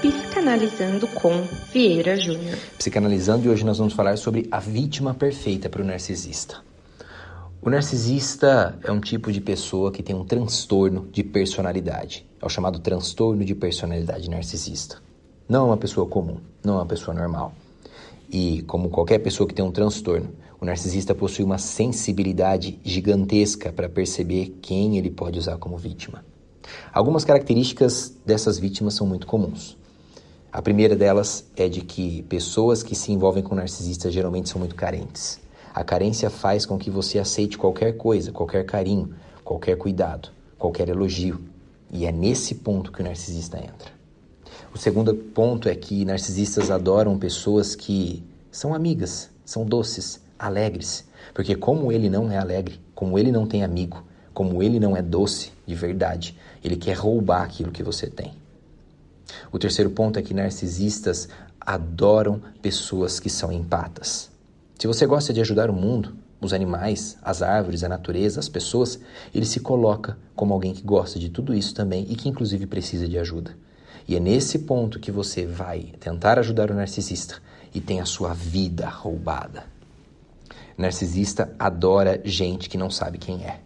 Psicanalizando com Vieira Júnior. Psicanalizando e hoje nós vamos falar sobre a vítima perfeita para o narcisista. O narcisista é um tipo de pessoa que tem um transtorno de personalidade. É o chamado transtorno de personalidade narcisista. Não é uma pessoa comum, não é uma pessoa normal. E, como qualquer pessoa que tem um transtorno, o narcisista possui uma sensibilidade gigantesca para perceber quem ele pode usar como vítima. Algumas características dessas vítimas são muito comuns. A primeira delas é de que pessoas que se envolvem com narcisistas geralmente são muito carentes. A carência faz com que você aceite qualquer coisa, qualquer carinho, qualquer cuidado, qualquer elogio. E é nesse ponto que o narcisista entra. O segundo ponto é que narcisistas adoram pessoas que são amigas, são doces, alegres. Porque, como ele não é alegre, como ele não tem amigo, como ele não é doce de verdade, ele quer roubar aquilo que você tem. O terceiro ponto é que narcisistas adoram pessoas que são empatas. Se você gosta de ajudar o mundo, os animais, as árvores, a natureza, as pessoas, ele se coloca como alguém que gosta de tudo isso também e que inclusive precisa de ajuda. E é nesse ponto que você vai tentar ajudar o narcisista e tem a sua vida roubada. Narcisista adora gente que não sabe quem é.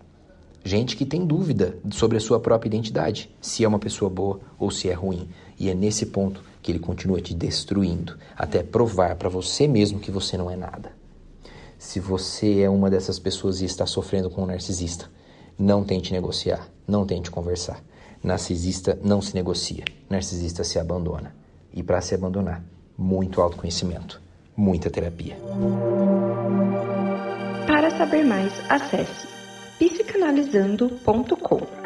Gente que tem dúvida sobre a sua própria identidade, se é uma pessoa boa ou se é ruim. E é nesse ponto que ele continua te destruindo, até provar para você mesmo que você não é nada. Se você é uma dessas pessoas e está sofrendo com um narcisista, não tente negociar, não tente conversar. Narcisista não se negocia, narcisista se abandona. E para se abandonar, muito autoconhecimento, muita terapia. Para saber mais, acesse psicanalizando.com.